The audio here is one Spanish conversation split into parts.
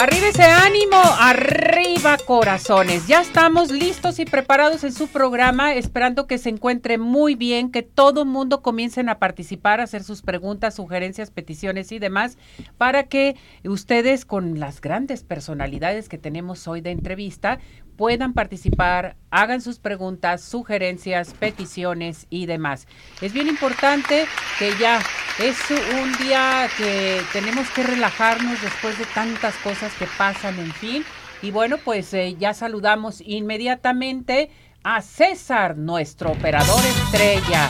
Arriba ese ánimo, arriba corazones. Ya estamos listos y preparados en su programa, esperando que se encuentre muy bien, que todo mundo comiencen a participar, a hacer sus preguntas, sugerencias, peticiones y demás, para que ustedes con las grandes personalidades que tenemos hoy de entrevista puedan participar, hagan sus preguntas, sugerencias, peticiones y demás. Es bien importante que ya es un día que tenemos que relajarnos después de tantas cosas que pasan, en fin. Y bueno, pues eh, ya saludamos inmediatamente a César, nuestro operador estrella.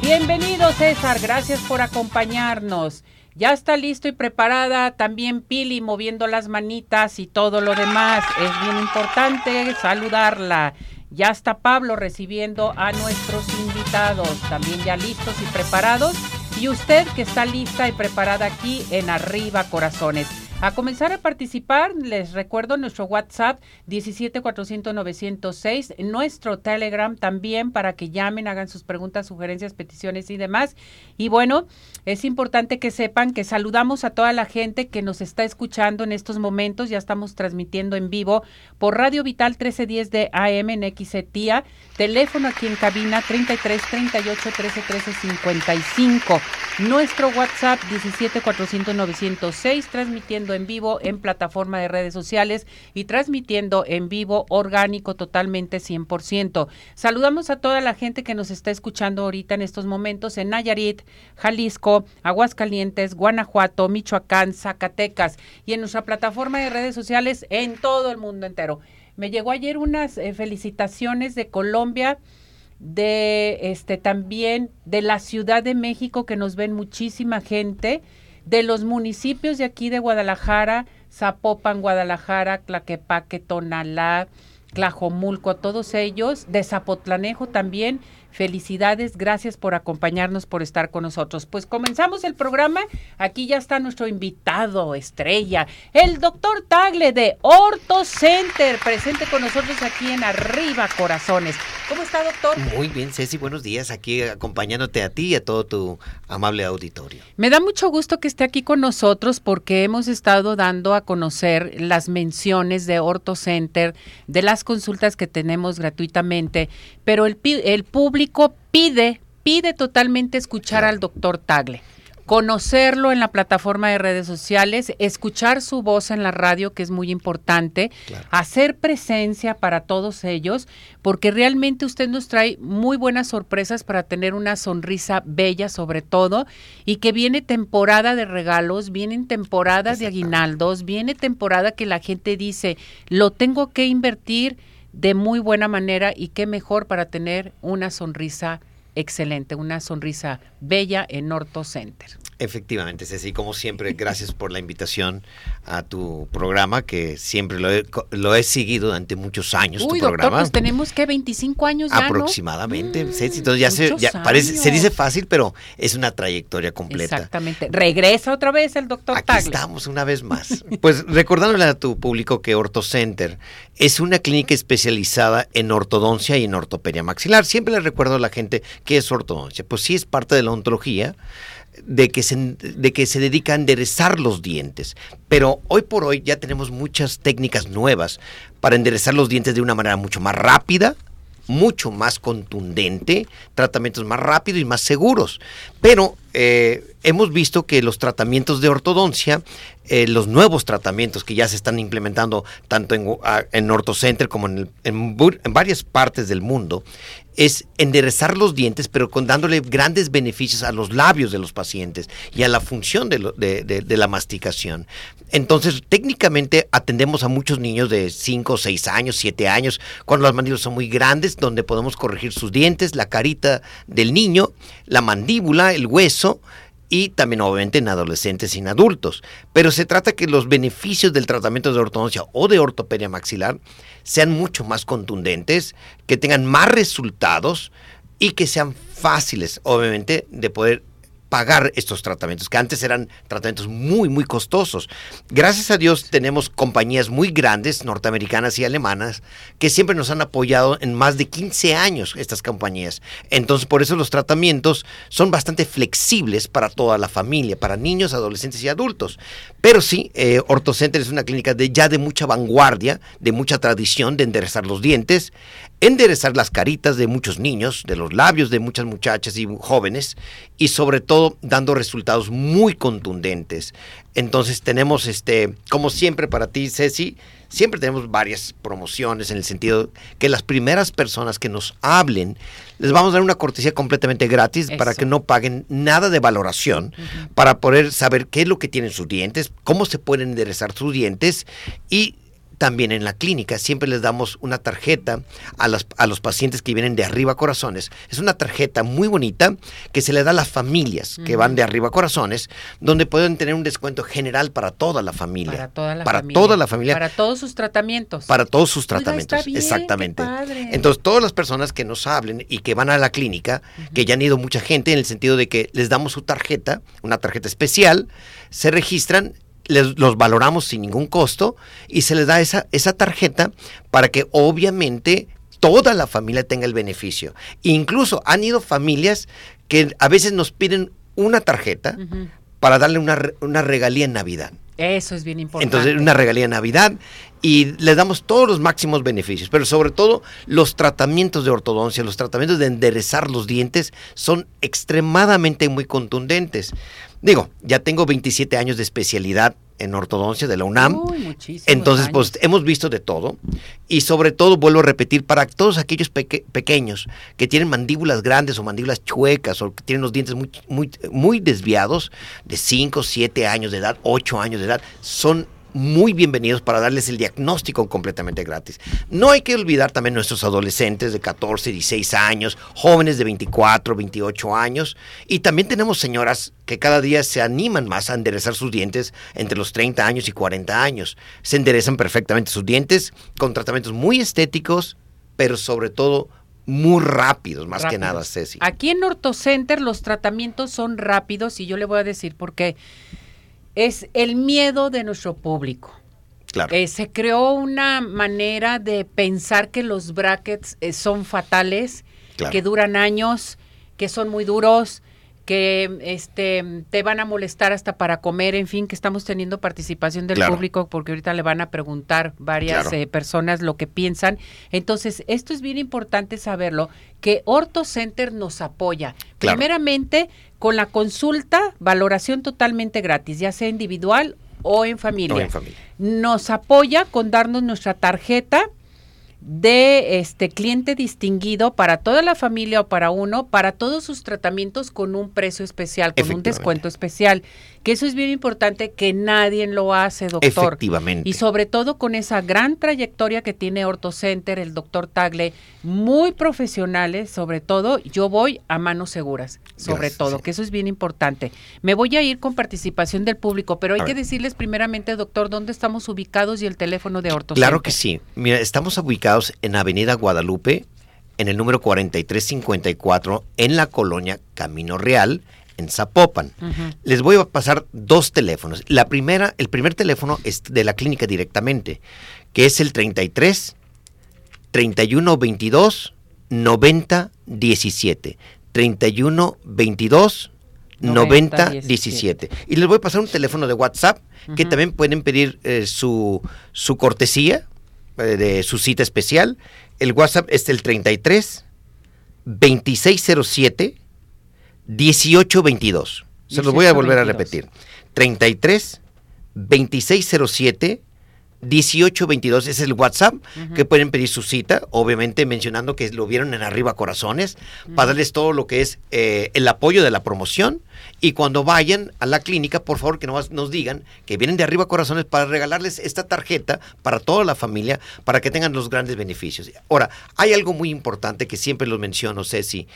Bienvenido César, gracias por acompañarnos. Ya está listo y preparada también Pili moviendo las manitas y todo lo demás. Es bien importante saludarla. Ya está Pablo recibiendo a nuestros invitados, también ya listos y preparados. Y usted que está lista y preparada aquí en Arriba Corazones. A comenzar a participar, les recuerdo nuestro WhatsApp 17400 nuestro Telegram también para que llamen, hagan sus preguntas, sugerencias, peticiones y demás. Y bueno, es importante que sepan que saludamos a toda la gente que nos está escuchando en estos momentos. Ya estamos transmitiendo en vivo por Radio Vital 1310 de AM en XETIA. Teléfono aquí en cabina 33 38 13 13 55. Nuestro WhatsApp 17400 906 transmitiendo en vivo en plataforma de redes sociales y transmitiendo en vivo orgánico totalmente 100%. Saludamos a toda la gente que nos está escuchando ahorita en estos momentos en Nayarit, Jalisco, Aguascalientes, Guanajuato, Michoacán, Zacatecas y en nuestra plataforma de redes sociales en todo el mundo entero. Me llegó ayer unas eh, felicitaciones de Colombia de este también de la Ciudad de México que nos ven muchísima gente de los municipios de aquí de Guadalajara, Zapopan, Guadalajara, Tlaquepaque, Tonalá, Tlajomulco, todos ellos, de Zapotlanejo también, Felicidades, gracias por acompañarnos, por estar con nosotros. Pues comenzamos el programa. Aquí ya está nuestro invitado estrella, el doctor Tagle de Orto Center, presente con nosotros aquí en Arriba Corazones. ¿Cómo está, doctor? Muy bien, Ceci, buenos días. Aquí acompañándote a ti y a todo tu amable auditorio. Me da mucho gusto que esté aquí con nosotros porque hemos estado dando a conocer las menciones de Orto Center, de las consultas que tenemos gratuitamente, pero el, el público pide, pide totalmente escuchar al doctor Tagle, conocerlo en la plataforma de redes sociales, escuchar su voz en la radio, que es muy importante, hacer presencia para todos ellos, porque realmente usted nos trae muy buenas sorpresas para tener una sonrisa bella sobre todo, y que viene temporada de regalos, vienen temporadas de aguinaldos, viene temporada que la gente dice, lo tengo que invertir de muy buena manera y qué mejor para tener una sonrisa excelente, una sonrisa bella en Orto Center. Efectivamente, Ceci, como siempre, gracias por la invitación a tu programa, que siempre lo he, lo he seguido durante muchos años. Uy, tu doctor, programa. pues tenemos que 25 años ya, Aproximadamente, ¿no? Ceci, entonces ya, se, ya parece, se dice fácil, pero es una trayectoria completa. Exactamente. Regresa otra vez el doctor Aquí Tagle. estamos una vez más. Pues recordándole a tu público que OrtoCenter es una clínica especializada en ortodoncia y en ortopedia maxilar. Siempre le recuerdo a la gente que es ortodoncia. Pues sí es parte de la ontología de que, se, de que se dedica a enderezar los dientes. Pero hoy por hoy ya tenemos muchas técnicas nuevas para enderezar los dientes de una manera mucho más rápida, mucho más contundente, tratamientos más rápidos y más seguros. Pero eh, hemos visto que los tratamientos de ortodoncia, eh, los nuevos tratamientos que ya se están implementando tanto en, en OrtoCenter como en, el, en, varias partes del mundo, es enderezar los dientes, pero con dándole grandes beneficios a los labios de los pacientes y a la función de, de la masticación. Entonces, técnicamente atendemos a muchos niños de 5, 6 años, 7 años, cuando las mandíbulas son muy grandes, donde podemos corregir sus dientes, la carita del niño, la mandíbula, el hueso, y también obviamente en adolescentes y en adultos. Pero se trata que los beneficios del tratamiento de ortodoncia o de ortopedia maxilar sean mucho más contundentes, que tengan más resultados y que sean fáciles, obviamente, de poder pagar estos tratamientos, que antes eran tratamientos muy, muy costosos. Gracias a Dios tenemos compañías muy grandes, norteamericanas y alemanas, que siempre nos han apoyado en más de 15 años estas compañías. Entonces, por eso los tratamientos son bastante flexibles para toda la familia, para niños, adolescentes y adultos. Pero sí, eh, OrtoCenter es una clínica de, ya de mucha vanguardia, de mucha tradición de enderezar los dientes, enderezar las caritas de muchos niños, de los labios de muchas muchachas y jóvenes, y sobre todo dando resultados muy contundentes. Entonces tenemos, este, como siempre para ti, Ceci, siempre tenemos varias promociones en el sentido que las primeras personas que nos hablen, les vamos a dar una cortesía completamente gratis para que no paguen nada de valoración, para poder saber qué es lo que tienen sus dientes, cómo se pueden enderezar sus dientes y también en la clínica siempre les damos una tarjeta a, a los pacientes que vienen de arriba corazones. Es una tarjeta muy bonita que se le da a las familias que van de arriba corazones, donde pueden tener un descuento general para toda la familia. Para toda la para familia. Toda la familia. Para todos sus tratamientos. Para todos sus tratamientos. Exactamente. Entonces, todas las personas que nos hablen y que van a la clínica, que ya han ido mucha gente en el sentido de que les damos su tarjeta, una tarjeta especial, se registran los valoramos sin ningún costo y se les da esa, esa tarjeta para que obviamente toda la familia tenga el beneficio. Incluso han ido familias que a veces nos piden una tarjeta para darle una, una regalía en Navidad. Eso es bien importante. Entonces, una regalía en Navidad y le damos todos los máximos beneficios, pero sobre todo los tratamientos de ortodoncia, los tratamientos de enderezar los dientes son extremadamente muy contundentes. Digo, ya tengo 27 años de especialidad en ortodoncia de la UNAM. Entonces, pues hemos visto de todo. Y sobre todo, vuelvo a repetir, para todos aquellos pequeños que tienen mandíbulas grandes o mandíbulas chuecas o que tienen los dientes muy, muy, muy desviados, de 5, 7 años de edad, 8 años de edad, son muy bienvenidos para darles el diagnóstico completamente gratis. No hay que olvidar también nuestros adolescentes de 14, 16 años, jóvenes de 24, 28 años, y también tenemos señoras que cada día se animan más a enderezar sus dientes entre los 30 años y 40 años. Se enderezan perfectamente sus dientes con tratamientos muy estéticos, pero sobre todo muy rápidos, más que nada, Ceci. Aquí en OrtoCenter los tratamientos son rápidos y yo le voy a decir por qué es el miedo de nuestro público. Claro. Eh, se creó una manera de pensar que los brackets eh, son fatales, que duran años, que son muy duros, que este te van a molestar hasta para comer, en fin, que estamos teniendo participación del público porque ahorita le van a preguntar varias eh, personas lo que piensan. Entonces, esto es bien importante saberlo, que Orto Center nos apoya. Primeramente, con la consulta, valoración totalmente gratis, ya sea individual o en familia. O en familia. Nos apoya con darnos nuestra tarjeta de este cliente distinguido para toda la familia o para uno, para todos sus tratamientos con un precio especial, con un descuento especial. Que eso es bien importante, que nadie lo hace, doctor. Efectivamente. Y sobre todo con esa gran trayectoria que tiene OrtoCenter, el doctor Tagle, muy profesionales, sobre todo, yo voy a manos seguras, sobre todo, que eso es bien importante. Me voy a ir con participación del público, pero hay que decirles primeramente, doctor, dónde estamos ubicados y el teléfono de OrtoCenter. Claro que sí. Mira, estamos ubicados en Avenida Guadalupe, en el número 4354, en la colonia Camino Real en Zapopan. Les voy a pasar dos teléfonos. La primera, el primer teléfono es de la clínica directamente, que es el 33 31 22 90 17. 31 22 90, 17. Y les voy a pasar un teléfono de WhatsApp que también pueden pedir eh, su, su cortesía de su cita especial. El WhatsApp es el 33 2607 1822. Se los voy a volver a repetir. 33 2607 1822 es el WhatsApp que pueden pedir su cita, obviamente mencionando que lo vieron en Arriba Corazones, para darles todo lo que es eh, el apoyo de la promoción. Y cuando vayan a la clínica, por favor que nos, nos digan que vienen de Arriba Corazones para regalarles esta tarjeta para toda la familia, para que tengan los grandes beneficios. Ahora, hay algo muy importante que siempre los menciono, Ceci.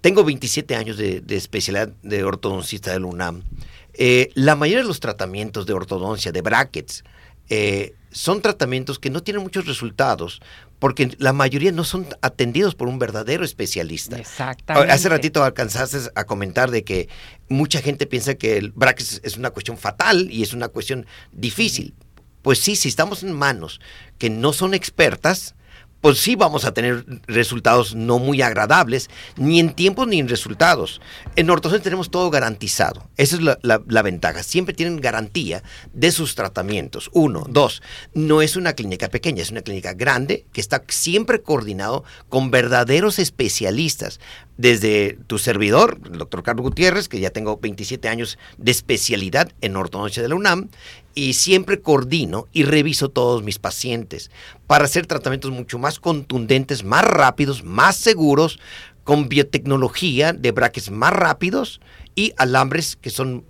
Tengo 27 años de, especialidad de ortodoncista del UNAM. Eh, la mayoría de los tratamientos de ortodoncia, de brackets, eh, son tratamientos que no tienen muchos resultados porque la mayoría no son atendidos por un verdadero especialista. Exactamente. Hace ratito alcanzaste a comentar de que mucha gente piensa que el brackets es una cuestión fatal y es una cuestión difícil. Pues sí, si estamos en manos que no son expertas, pues sí vamos a tener resultados no muy agradables, ni en tiempos ni en resultados. En Ortocen tenemos todo garantizado. Esa es la, ventaja. Siempre tienen garantía de sus tratamientos. Uno. Dos, no es una clínica pequeña, es una clínica grande que está siempre coordinado con verdaderos especialistas. Desde tu servidor, el doctor Carlos Gutiérrez, que ya tengo 27 años de especialidad en ortodoncia de la UNAM, y siempre coordino y reviso todos mis pacientes para hacer tratamientos mucho más contundentes, más rápidos, más seguros, con biotecnología de braques más rápidos y alambres que son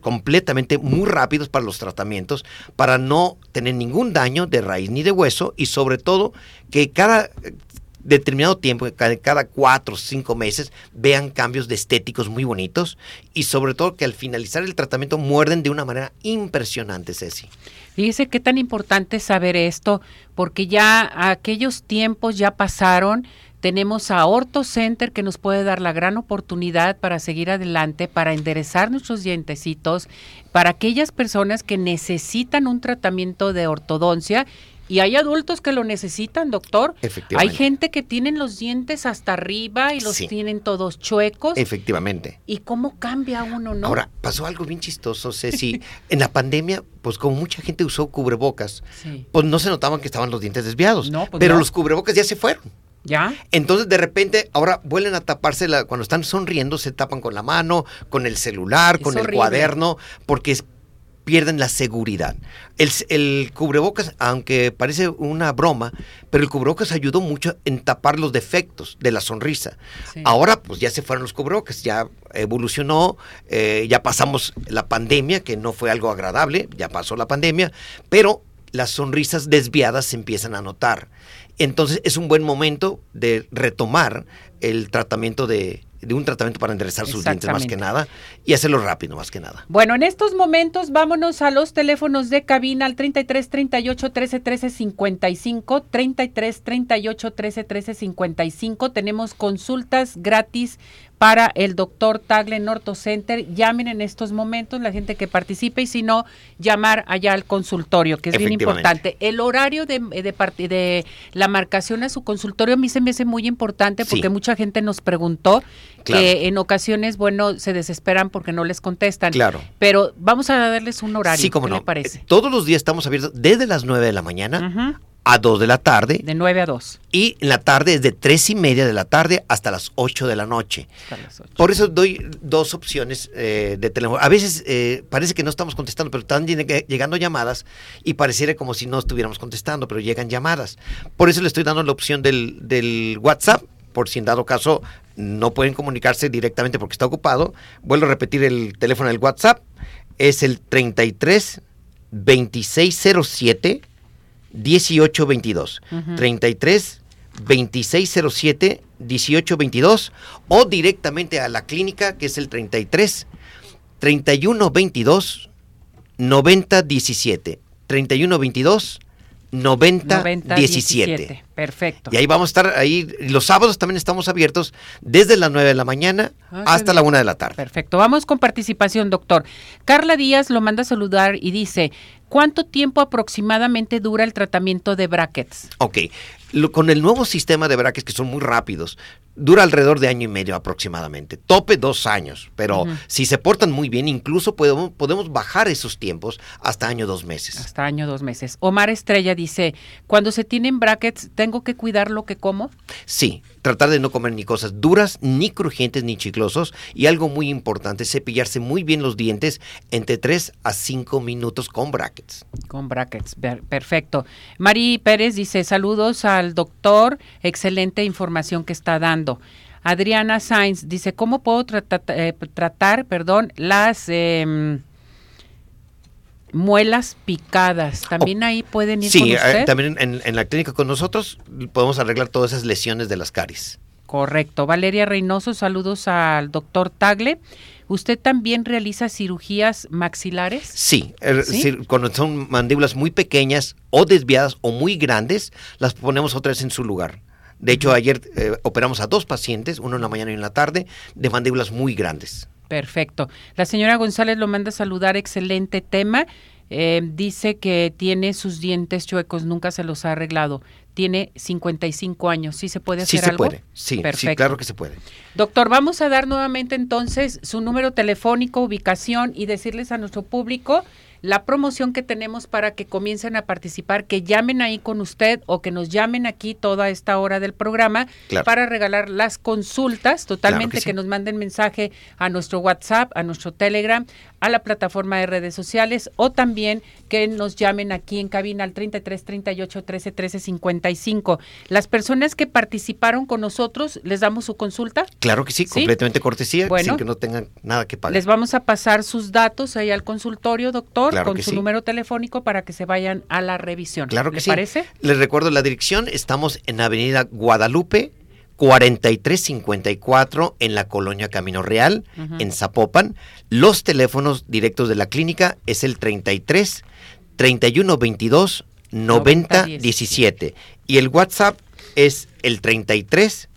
completamente muy rápidos para los tratamientos, para no tener ningún daño de raíz ni de hueso y sobre todo que cada determinado tiempo, cada cuatro o cinco meses, vean cambios de estéticos muy bonitos y sobre todo que al finalizar el tratamiento muerden de una manera impresionante, Ceci. Fíjese qué tan importante saber esto, porque ya aquellos tiempos ya pasaron. Tenemos a Orto Center que nos puede dar la gran oportunidad para seguir adelante, para enderezar nuestros dientecitos, para aquellas personas que necesitan un tratamiento de ortodoncia y hay adultos que lo necesitan, doctor. Efectivamente. Hay gente que tienen los dientes hasta arriba y los tienen todos chuecos. Efectivamente. ¿Y cómo cambia uno, no? Ahora, pasó algo bien chistoso, Ceci. en la pandemia, pues como mucha gente usó cubrebocas, pues no se notaban que estaban los dientes desviados. No, pues pero los cubrebocas ya se fueron. ¿Ya? Entonces de repente ahora vuelven a taparse la, cuando están sonriendo se tapan con la mano, con el celular, con el cuaderno, porque es pierden la seguridad. El, cubrebocas, aunque parece una broma, pero el cubrebocas ayudó mucho en tapar los defectos de la sonrisa. Ahora, pues ya se fueron los cubrebocas, ya evolucionó, eh, ya pasamos la pandemia, que no fue algo agradable, ya pasó la pandemia, pero las sonrisas desviadas se empiezan a notar. Entonces es un buen momento de retomar el tratamiento de, de un tratamiento para enderezar sus dientes más que nada y hacerlo rápido más que nada. Bueno, en estos momentos vámonos a los teléfonos de cabina al 33 38 13 13 55, 33 38 13 13 55. Tenemos consultas gratis para el doctor Tagle Norto Center. Llamen en estos momentos la gente que participe y si no, llamar allá al consultorio, que es bien importante. El horario de, de, de la marcación a su consultorio a mí se me hace muy importante porque mucha gente nos preguntó que en ocasiones, bueno, se desesperan porque no les contestan. Claro. Pero vamos a darles un horario. Sí, como ¿Qué no. le parece? Todos los días estamos abiertos desde las 9 de la mañana a 2 de la tarde. De 9 a 2. Y en la tarde es de 3 y media de la tarde hasta las 8 de la noche. Por eso doy dos opciones eh, de teléfono. A veces eh, parece que no estamos contestando, pero están llegando llamadas y pareciera como si no estuviéramos contestando, pero llegan llamadas. Por eso le estoy dando la opción del, del WhatsApp, por si en dado caso no pueden comunicarse directamente porque está ocupado. Vuelvo a repetir el teléfono del WhatsApp. Es el 33 2607 1822. 33 2607 1822 o directamente a la clínica que es el 33 3122 9017. 3122 90, 17. Perfecto. Y ahí vamos a estar, ahí los sábados también estamos abiertos desde las 9 de la mañana ah, hasta la 1 de la tarde. Perfecto. Vamos con participación, doctor. Carla Díaz lo manda a saludar y dice, ¿cuánto tiempo aproximadamente dura el tratamiento de brackets? Ok, con el nuevo sistema de brackets que son muy rápidos, dura alrededor de año y medio aproximadamente. Tope dos años, pero si se portan muy bien, incluso podemos, podemos bajar esos tiempos hasta año dos meses. Hasta año dos meses. Omar Estrella dice, cuando se tienen brackets, ¿tengo que cuidar lo que como? Sí, tratar de no comer ni cosas duras, ni crujientes, ni chiclosos. Y algo muy importante, cepillarse muy bien los dientes entre 3 a 5 minutos con brackets. Con brackets, perfecto. Mari Pérez dice, saludos al doctor, excelente información que está dando. Adriana Sainz dice, ¿cómo puedo eh, tratar, perdón, las... Em, muelas picadas. ¿También ahí pueden ir sí, con eh, también en, la clínica con nosotros podemos arreglar todas esas lesiones de las caries. Correcto. Valeria Reynoso, saludos al doctor Tagle. ¿Usted también realiza cirugías maxilares? Sí, er, cuando son mandíbulas muy pequeñas o desviadas o muy grandes, las ponemos otra vez en su lugar. De hecho, ayer eh, operamos a dos pacientes, uno en la mañana y en la tarde, de mandíbulas muy grandes. Perfecto. La señora González lo manda a saludar, excelente tema. Eh, dice que tiene sus dientes chuecos, nunca se los ha arreglado. Tiene 55 años. ¿Sí se puede hacer sí algo? Se puede. Sí, sí, claro que se puede. Doctor, vamos a dar nuevamente entonces su número telefónico, ubicación y decirles a nuestro público la promoción que tenemos para que comiencen a participar, que llamen ahí con usted o que nos llamen aquí toda esta hora del programa para regalar las consultas totalmente, que, nos manden mensaje a nuestro WhatsApp, a nuestro Telegram, a la plataforma de redes sociales o también que nos llamen aquí en cabina al 33 38 13 13 55. Las personas que participaron con nosotros, ¿les damos su consulta? Claro que sí, completamente cortesía, sin que no tengan nada que pagar. Les vamos a pasar sus datos ahí al consultorio, doctor con su número telefónico para que se vayan a la revisión. Claro que ¿Le sí. parece? Les recuerdo la dirección, estamos en Avenida Guadalupe, 4354 en la colonia Camino Real, en Zapopan. Los teléfonos directos de la clínica es el 33 3122 90 17 y el WhatsApp es el 33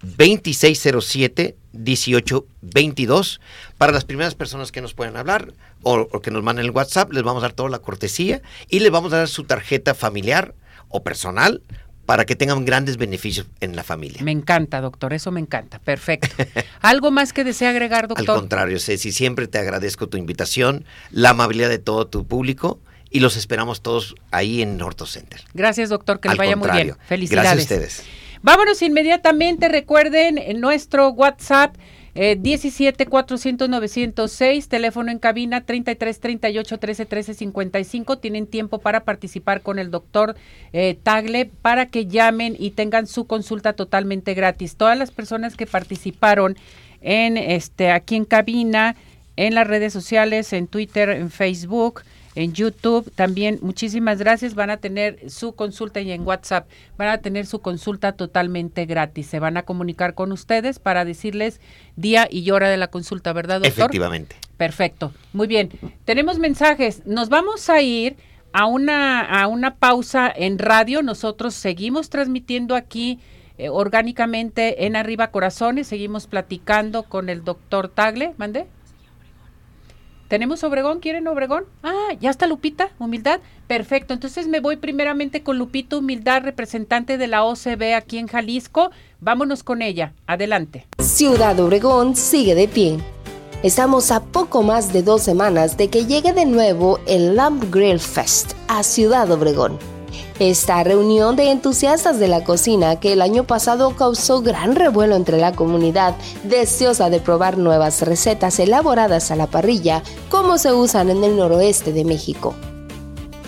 2607 1822 para las primeras personas que nos puedan hablar o, que nos manden el WhatsApp, les vamos a dar toda la cortesía y les vamos a dar su tarjeta familiar o personal para que tengan grandes beneficios en la familia. Me encanta, doctor, eso me encanta. Perfecto. ¿Algo más que desea agregar, doctor? Al contrario, Ceci, siempre te agradezco tu invitación, la amabilidad de todo tu público y los esperamos todos ahí en Orto Center. Gracias, doctor, que les vaya muy bien. Felicidades. Gracias a ustedes. Vámonos inmediatamente, recuerden en nuestro WhatsApp eh, 17 400 906, teléfono en cabina 33 38 13 13 55. Tienen tiempo para participar con el doctor eh, Tagle para que llamen y tengan su consulta totalmente gratis. Todas las personas que participaron en este aquí en cabina, en las redes sociales, en Twitter, en Facebook, en YouTube. También muchísimas gracias. Van a tener su consulta y en WhatsApp van a tener su consulta totalmente gratis. Se van a comunicar con ustedes para decirles día y hora de la consulta, ¿verdad, doctor? Efectivamente. Perfecto. Muy bien. Tenemos mensajes. Nos vamos a ir a una, a una pausa en radio. Nosotros seguimos transmitiendo aquí eh, orgánicamente en Arriba Corazones. Seguimos platicando con el doctor Tagle. ¿Mande? ¿Tenemos Obregón? ¿Quieren Obregón? Ah, ya está Lupita, Humildad. Perfecto. Entonces me voy primeramente con Lupita Humildad, representante de la OCB aquí en Jalisco. Vámonos con ella. Adelante. Ciudad Obregón sigue de pie. Estamos a poco más de dos semanas de que llegue de nuevo el Lamp Grill Fest a Ciudad Obregón esta reunión de entusiastas de la cocina que el año pasado causó gran revuelo entre la comunidad, deseosa de probar nuevas recetas elaboradas a la parrilla como se usan en el noroeste de México.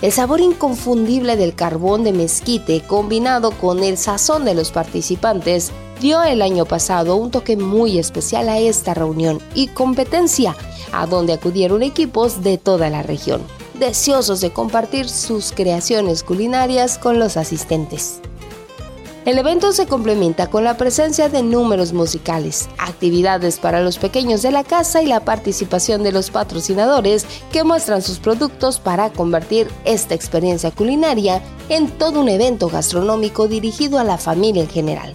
El sabor inconfundible del carbón de mezquite combinado con el sazón de los participantes dio el año pasado un toque muy especial a esta reunión y competencia, a donde acudieron equipos de toda la región deseosos de compartir sus creaciones culinarias con los asistentes. El evento se complementa con la presencia de números musicales, actividades para los pequeños de la casa y la participación de los patrocinadores que muestran sus productos para convertir esta experiencia culinaria en todo un evento gastronómico dirigido a la familia en general.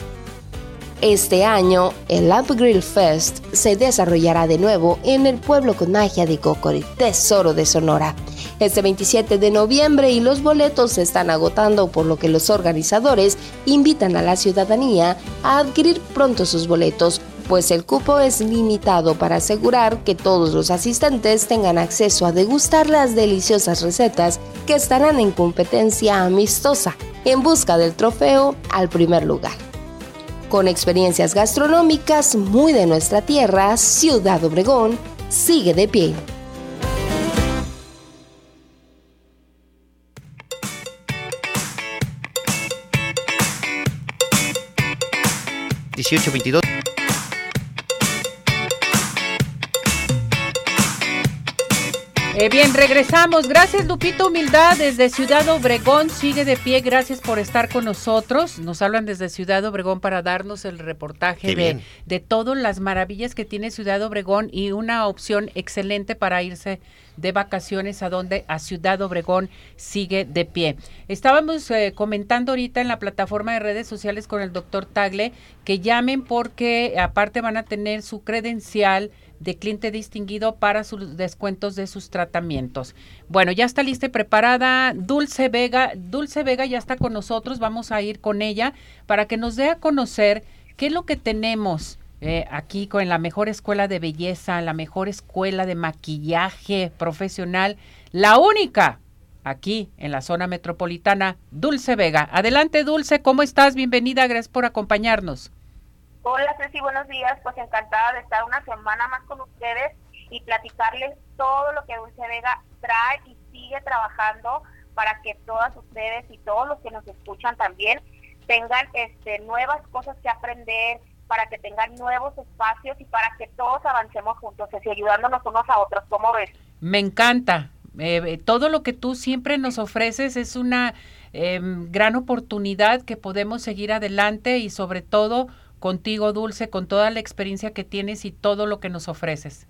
Este año, el Lamp Grill Fest se desarrollará de nuevo en el pueblo con magia de Cocori, Tesoro de Sonora. Este 27 de noviembre y los boletos se están agotando, por lo que los organizadores invitan a la ciudadanía a adquirir pronto sus boletos, pues el cupo es limitado para asegurar que todos los asistentes tengan acceso a degustar las deliciosas recetas que estarán en competencia amistosa en busca del trofeo al primer lugar con experiencias gastronómicas muy de nuestra tierra, Ciudad Obregón sigue de pie. ¿1822? Eh, bien, regresamos. Gracias, Lupito Humildad, desde Ciudad Obregón. Sigue de pie. Gracias por estar con nosotros. Nos hablan desde Ciudad Obregón para darnos el reportaje de, de todas las maravillas que tiene Ciudad Obregón y una opción excelente para irse de vacaciones a donde a Ciudad Obregón sigue de pie. Estábamos eh, comentando ahorita en la plataforma de redes sociales con el doctor Tagle que llamen porque aparte van a tener su credencial de cliente distinguido para sus descuentos de sus tratamientos. Bueno, ya está lista y preparada Dulce Vega. Dulce Vega ya está con nosotros, vamos a ir con ella para que nos dé a conocer qué es lo que tenemos eh, aquí con la mejor escuela de belleza, la mejor escuela de maquillaje profesional, la única aquí en la zona metropolitana, Dulce Vega. Adelante, Dulce, ¿cómo estás? Bienvenida, gracias por acompañarnos. Hola Ceci, buenos días. Pues encantada de estar una semana más con ustedes y platicarles todo lo que Dulce Vega trae y sigue trabajando para que todas ustedes y todos los que nos escuchan también tengan este, nuevas cosas que aprender, para que tengan nuevos espacios y para que todos avancemos juntos, Ceci, ayudándonos unos a otros. ¿Cómo ves? Me encanta. Eh, todo lo que tú siempre nos ofreces es una em, gran oportunidad que podemos seguir adelante y sobre todo contigo, Dulce, con toda la experiencia que tienes y todo lo que nos ofreces.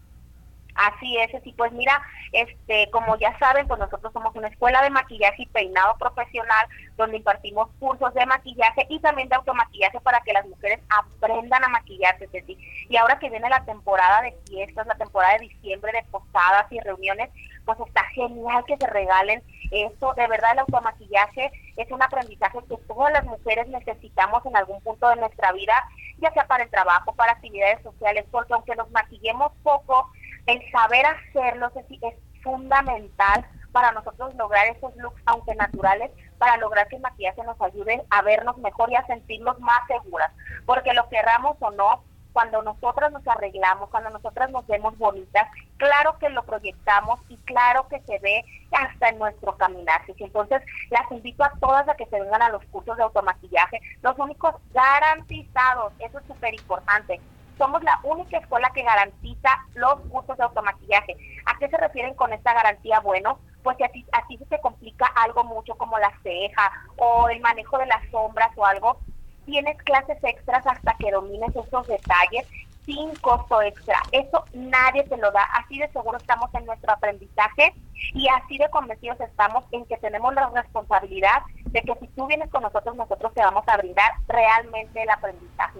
Así es, y pues mira, este, como ya saben, pues nosotros somos una escuela de maquillaje y peinado profesional donde impartimos cursos de maquillaje y también de automaquillaje para que las mujeres aprendan a maquillarse, sí. Y ahora que viene la temporada de fiestas, la temporada de diciembre de posadas y reuniones, pues está genial que se regalen esto. De verdad, el automaquillaje es un aprendizaje que todas las mujeres necesitamos en algún punto de nuestra vida, ya sea para el trabajo, para actividades sociales, porque aunque nos maquillemos poco, el saber hacerlo es, es fundamental para nosotros lograr esos looks, aunque naturales, para lograr que el maquillaje nos ayude a vernos mejor y a sentirnos más seguras. Porque lo querramos o no, cuando nosotras nos arreglamos, cuando nosotras nos vemos bonitas, claro que lo proyectamos y claro que se ve hasta en nuestro caminar. Entonces, las invito a todas a que se vengan a los cursos de automaquillaje, los únicos garantizados, eso es súper importante somos la única escuela que garantiza los cursos de automaquillaje. ¿A qué se refieren con esta garantía? Bueno, pues si a ti, se complica algo mucho como la ceja o el manejo de las sombras o algo, tienes clases extras hasta que domines esos detalles sin costo extra. Eso nadie te lo da. Así de seguro estamos en nuestro aprendizaje y así de convencidos estamos en que tenemos la responsabilidad de que si tú vienes con nosotros, nosotros te vamos a brindar realmente el aprendizaje.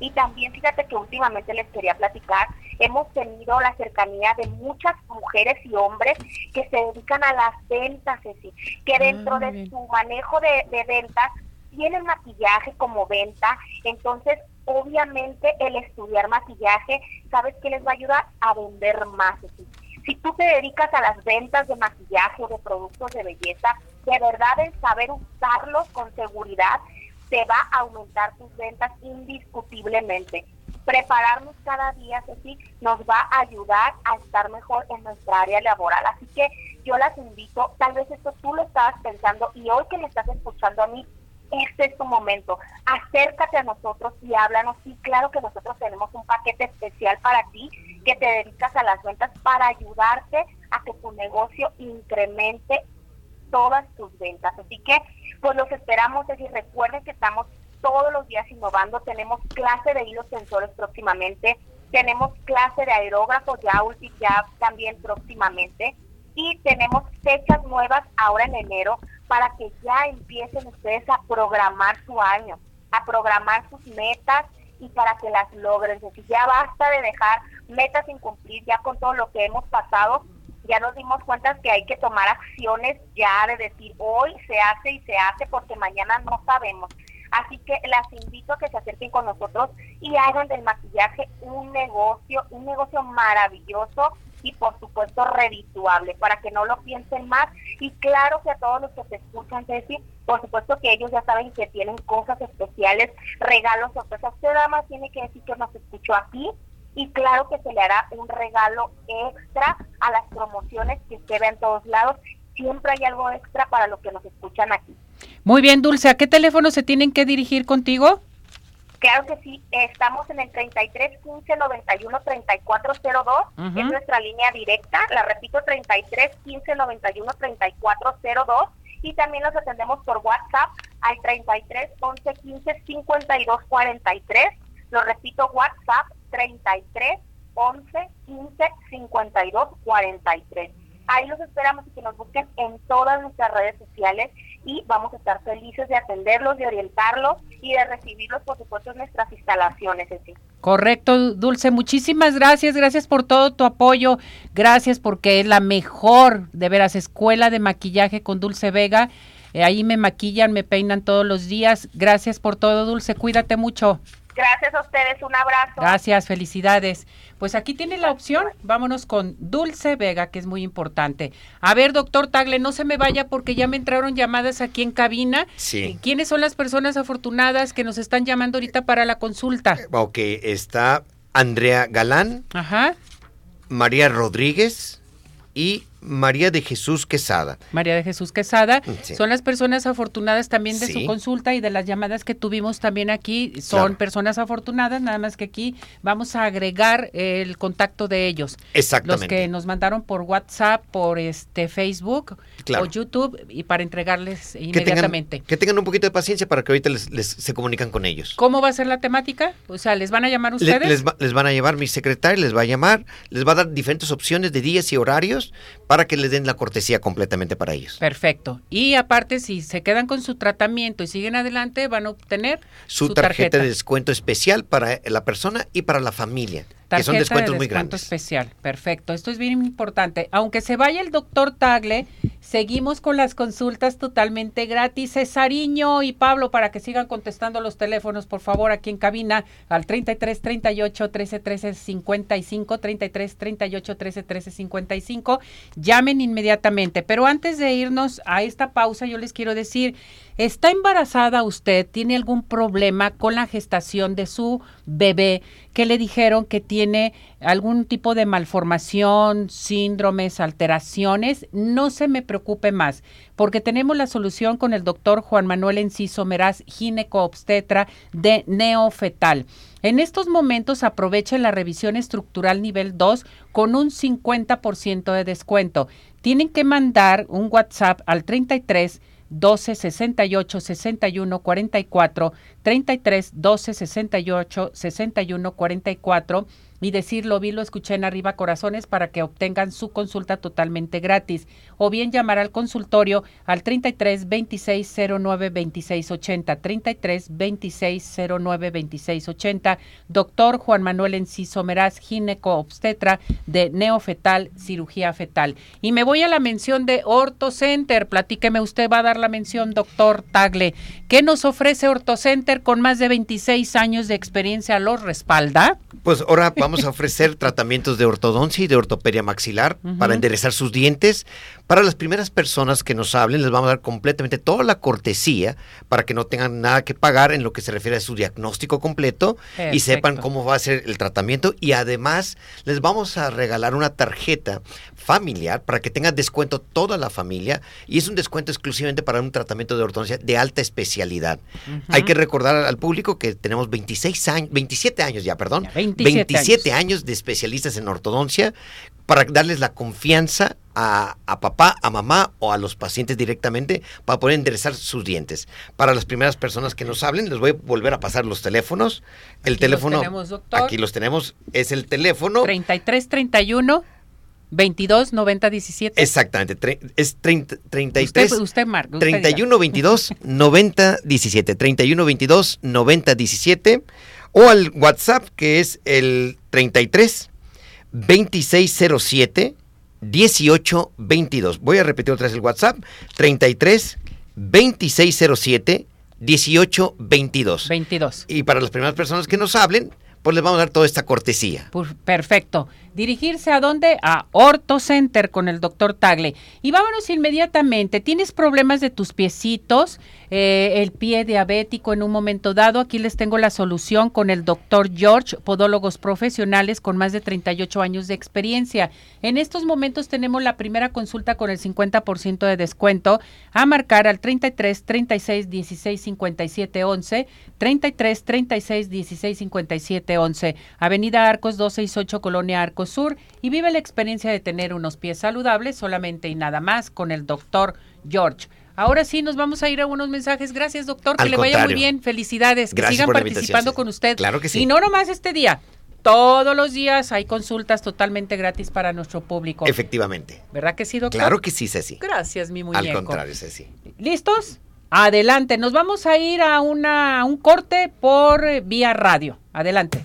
Y también fíjate que últimamente les quería platicar, hemos tenido la cercanía de muchas mujeres y hombres que se dedican a las ventas, Ceci, que dentro de su manejo de, ventas tienen maquillaje como venta, entonces obviamente el estudiar maquillaje, ¿sabes qué les va a ayudar? A vender más. Ceci. Si tú te dedicas a las ventas de maquillaje o de productos de belleza, de verdad el saber usarlos con seguridad te va a aumentar tus ventas indiscutiblemente. Prepararnos cada día, Ceci, nos va a ayudar a estar mejor en nuestra área laboral. Así que yo las invito, tal vez esto tú lo estabas pensando y hoy que me estás escuchando a mí, este es tu momento. Acércate a nosotros y háblanos. Y claro que nosotros tenemos un paquete especial para ti que te dedicas a las ventas para ayudarte a que tu negocio incremente todas tus ventas. Así que pues los esperamos, es decir, recuerden que estamos todos los días innovando, tenemos clase de hilos sensores próximamente, tenemos clase de aerógrafos ya, ya también próximamente y tenemos fechas nuevas ahora en enero para que ya empiecen ustedes a programar su año, a programar sus metas y para que las logren. Es decir, ya basta de dejar metas sin cumplir ya con todo lo que hemos pasado ya nos dimos cuenta que hay que tomar acciones ya de decir hoy se hace y se hace porque mañana no sabemos. Así que las invito a que se acerquen con nosotros y hagan del maquillaje un negocio, un negocio maravilloso y por supuesto redituable, para que no lo piensen más. Y claro que a todos los que te escuchan, Ceci, por supuesto que ellos ya saben que tienen cosas especiales, regalos, sorpresas. Usted nada más tiene que decir que nos escuchó aquí y claro que se le hará un regalo extra a las promociones que se ve en todos lados. Siempre hay algo extra para los que nos escuchan aquí. Muy bien, Dulce, ¿a qué teléfono se tienen que dirigir contigo? Claro que sí, estamos en el 33 15 91 34 02, es nuestra línea directa, la repito 33 15 91 34 02 y también los atendemos por WhatsApp al 33 11 15 52 43, lo repito WhatsApp 33 11 15 52 43. Ahí los esperamos y que nos busquen en todas nuestras redes sociales y vamos a estar felices de atenderlos, de orientarlos y de recibirlos, por supuesto, en nuestras instalaciones. Correcto, Dulce. Muchísimas gracias. Gracias por todo tu apoyo. Gracias porque es la mejor, de veras, escuela de maquillaje con Dulce Vega. Eh, ahí me maquillan, me peinan todos los días. Gracias por todo, Dulce. Cuídate mucho. Gracias a ustedes, un abrazo. Gracias, felicidades. Pues aquí tiene la opción, vámonos con Dulce Vega, que es muy importante. A ver, doctor Tagle, no se me vaya porque ya me entraron llamadas aquí en cabina. Sí. ¿Quiénes son las personas afortunadas que nos están llamando ahorita para la consulta? Ok, está Andrea Galán, Ajá. María Rodríguez y María de Jesús Quesada. María de Jesús Quesada. Sí. Son las personas afortunadas también de Sí. su consulta y de las llamadas que tuvimos también aquí. Son Claro. personas afortunadas, nada más que aquí vamos a agregar el contacto de ellos. Los Exactamente. que nos mandaron por WhatsApp, por este Facebook Claro. o YouTube y para entregarles que tengan, inmediatamente. que tengan un poquito de paciencia para que ahorita les, les- se comunican con ellos. ¿Cómo va a ser la temática? O sea, ¿les van a llamar Le- ustedes? les, va- les van a llevar mi secretario, les va a llamar, les va a dar diferentes opciones de días y horarios para que les den la cortesía completamente para ellos. Perfecto. Y aparte, si se quedan con su tratamiento y siguen adelante, van a obtener Su, tarjeta, de descuento especial para la persona y para la familia, que son Tarjeta descuentos de muy descuento grandes. especial. Perfecto. Esto es bien importante. Aunque se vaya el doctor Tagle, seguimos con las consultas totalmente gratis. Cesariño y Pablo, para que sigan contestando los teléfonos, por favor, aquí en cabina, al 33 38 13 13 55, 33 38 13 13 55. Llamen inmediatamente. Pero antes de irnos a esta pausa, yo les quiero decir, ¿está embarazada usted? ¿Tiene algún problema con la gestación de su bebé? que le dijeron que tiene algún tipo de malformación, síndromes, alteraciones, no se me preocupe más, porque tenemos la solución con el doctor Juan Manuel Enciso Meraz, gineco-obstetra de neofetal. En estos momentos aproveche la revisión estructural nivel 2 con un 50% de descuento. Tienen que mandar un WhatsApp al 33 12 68 61 44 33 12 68 61 44 y decir lo vi, lo escuché en arriba corazones para que obtengan su consulta totalmente gratis. O bien llamar al consultorio al 33 26 09 26 80 33 26 09 26 80 doctor Juan Manuel Enciso Meraz gineco obstetra de neofetal cirugía fetal. Y me voy a la mención de Orto Center. Platíqueme usted va a dar la mención doctor Tagle. ¿qué nos ofrece Orto Center con más de 26 años de experiencia los respalda? Pues ahora vamos a ofrecer tratamientos de ortodoncia y de ortopedia maxilar para enderezar sus dientes. Para las primeras personas que nos hablen, les vamos a dar completamente toda la cortesía para que no tengan nada que pagar en lo que se refiere a su diagnóstico completo y sepan cómo va a ser el tratamiento. Y además, les vamos a regalar una tarjeta familiar para que tengan descuento toda la familia y es un descuento exclusivamente para un tratamiento de ortodoncia de alta especialidad. Hay que recordar al público que tenemos 26 años, 27 años ya, perdón, Ya, 27 27 años de especialistas en ortodoncia para darles la confianza a, a papá, a mamá o a los pacientes directamente para poder enderezar sus dientes. Para las primeras personas que nos hablen, les voy a volver a pasar los teléfonos. El Aquí los teléfono, tenemos, doctor. aquí los tenemos, es el teléfono. 33 31 22 90 17 Exactamente, es 30, 33. Usted, usted marca. usted diga. 31 22 90 17 31 22 90 17 o al WhatsApp que es el 33 2607 18 22. Voy a repetir otra vez el WhatsApp 33 2607 18 22. 22. Y para las primeras personas que nos hablen, pues les vamos a dar toda esta cortesía. Pu- Perfecto. Dirigirse a dónde? A Orto Center con el doctor Tagle. Y vámonos inmediatamente. ¿Tienes problemas de tus piecitos? eh, el pie diabético en un momento dado, aquí les tengo la solución con el doctor George, podólogos profesionales con más de 38 años de experiencia. En estos momentos tenemos la primera consulta con el 50% de descuento a marcar al 33 36 16 57 11, 33 36 16 57 11, Avenida Arcos 268 Colonia Arcos Sur y vive la experiencia de tener unos pies saludables solamente y nada más con el doctor George. Ahora sí, nos vamos a ir a unos mensajes. Gracias, doctor. Que le vaya muy bien. Felicidades. que sigan participando con usted. Claro que sí. Y no nomás este día. Todos los días hay consultas totalmente gratis para nuestro público. Efectivamente. ¿Verdad que sí, doctor? Claro que sí, Ceci. Gracias, mi muñeco. Al contrario, Ceci. ¿Listos? Adelante. Nos vamos a ir a, una, a un corte por vía radio. Adelante.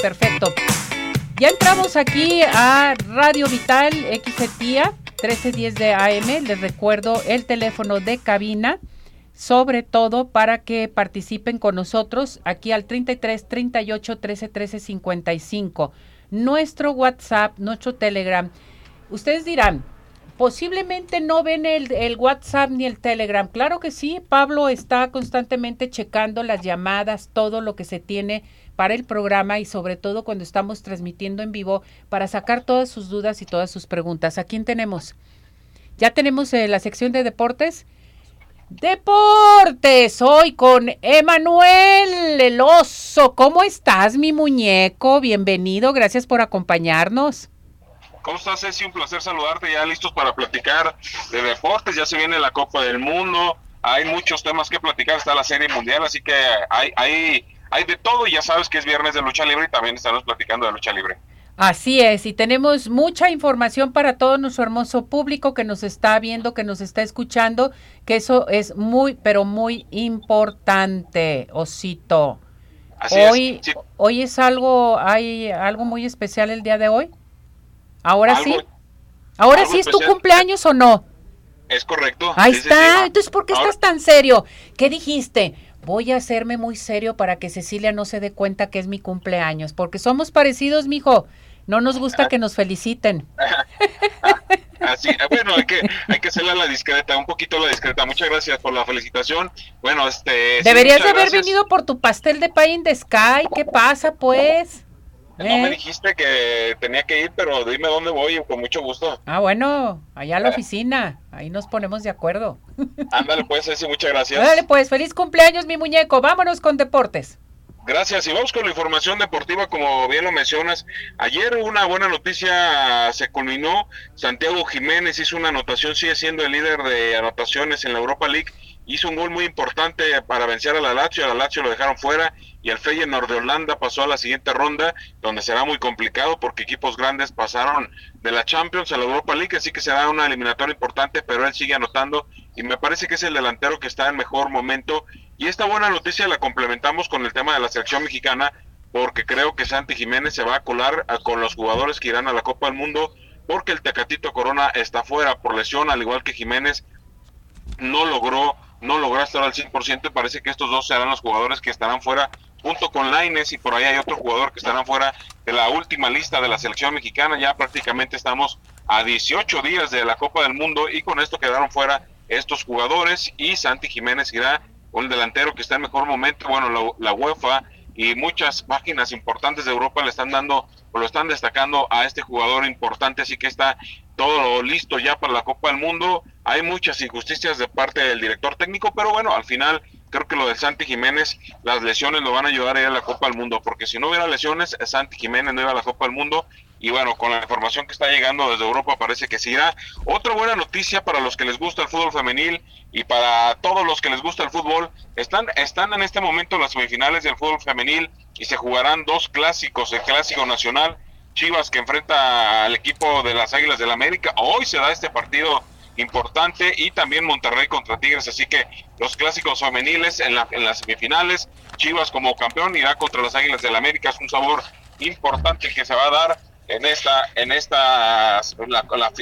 Perfecto. Ya entramos aquí a Radio Vital XETIA 1310 de AM. Les recuerdo el teléfono de cabina, sobre todo para que participen con nosotros aquí al 33 38 13 13 55. Nuestro WhatsApp, nuestro Telegram. Ustedes dirán, posiblemente no ven el, el, WhatsApp ni el Telegram. Claro que sí, Pablo está constantemente checando las llamadas, todo lo que se tiene para el programa y sobre todo cuando estamos transmitiendo en vivo para sacar todas sus dudas y todas sus preguntas. ¿A quién tenemos? Ya tenemos eh, la sección de deportes. Deportes, hoy con Emanuel el oso. ¿Cómo estás, mi muñeco? Bienvenido, gracias por acompañarnos. ¿Cómo estás, Ceci? Un placer saludarte, ya listos para platicar de deportes, ya se viene la Copa del Mundo, hay muchos temas que platicar, está la Serie Mundial, así que hay, hay, hay de todo y ya sabes que es viernes de lucha libre y también estamos platicando de lucha libre. Así es, y tenemos mucha información para todo nuestro hermoso público que nos está viendo, que nos está escuchando, que eso es muy, pero muy importante, Osito. Así hoy, es. Sí. hoy es algo, hay algo muy especial el día de hoy. Ahora Algo- sí. Ahora sí es tu cumpleaños o no. Es correcto. Ahí sí, está. sí. Entonces, ¿por qué Ahora- estás tan serio? ¿Qué dijiste? Voy a hacerme muy serio para que Cecilia no se dé cuenta que es mi cumpleaños, porque somos parecidos, mijo. No nos gusta que nos feliciten. Así Sí, eh, bueno, hay que, hay que hacerle la discreta, un poquito la discreta. Muchas gracias por la felicitación. Bueno, este. Deberías de haber venido por tu pastel de pay in the sky. ¿Qué pasa, pues? No me ¿Eh? dijiste que tenía que ir, pero dime dónde voy, con mucho gusto. Ah, bueno, allá a la oficina. Ahí nos ponemos de acuerdo. Ándale, pues, sí, muchas gracias. Ándale, pues, feliz cumpleaños, mi muñeco. Vámonos con deportes. Gracias. Y vamos con la información deportiva, como bien lo mencionas. Ayer una buena noticia se culminó. Santiago Jiménez hizo una anotación, sigue siendo el líder de anotaciones en la Europa League. Hizo un gol muy importante para vencer a la Lazio. A la Lazio lo dejaron fuera y el Feyenoord de Holanda pasó a la siguiente ronda, donde será muy complicado porque equipos grandes pasaron de la Champions a la Europa League, así que será una eliminatoria importante, pero él sigue anotando y me parece que es el delantero que está en mejor momento. Y esta buena noticia la complementamos con el tema de la selección mexicana, porque creo que Santi Jiménez se va a colar con los jugadores que irán a la Copa del Mundo, porque el Tecatito Corona está fuera por lesión, al igual que Jiménez. No logró no logró estar al 100% y parece que estos dos serán los jugadores que estarán fuera junto con Laines y por ahí hay otro jugador que estarán fuera de la última lista de la selección mexicana. Ya prácticamente estamos a 18 días de la Copa del Mundo y con esto quedaron fuera estos jugadores y Santi Jiménez irá un delantero que está en mejor momento. Bueno, la, UEFA y muchas páginas importantes de Europa le están dando o lo están destacando a este jugador importante, así que está todo listo ya para la Copa del Mundo. Hay muchas injusticias de parte del director técnico, pero bueno, al final creo que lo de Santi Jiménez, las lesiones lo van a ayudar a ir a la Copa del Mundo, porque si no hubiera lesiones, Santi Jiménez no iba a la Copa del Mundo y bueno, con la información que está llegando desde Europa parece que sí irá. Otra buena noticia para los que les gusta el fútbol femenil y para todos los que les gusta el fútbol, están, están en este momento las semifinales del fútbol femenil y se jugarán dos clásicos, el clásico nacional, Chivas que enfrenta al equipo de las Águilas del la América, hoy se da este partido importante. Y también Monterrey contra Tigres, así que los clásicos femeniles en, la, las semifinales, Chivas como campeón irá contra las Águilas del América, es un sabor importante que se va a dar en esta en estas